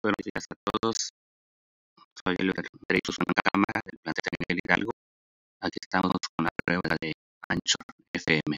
Buenos días a todos. Soy Oliver Dreyfus con cámara del planeta Miguel Hidalgo. Aquí estamos con la prueba de Anchor FM.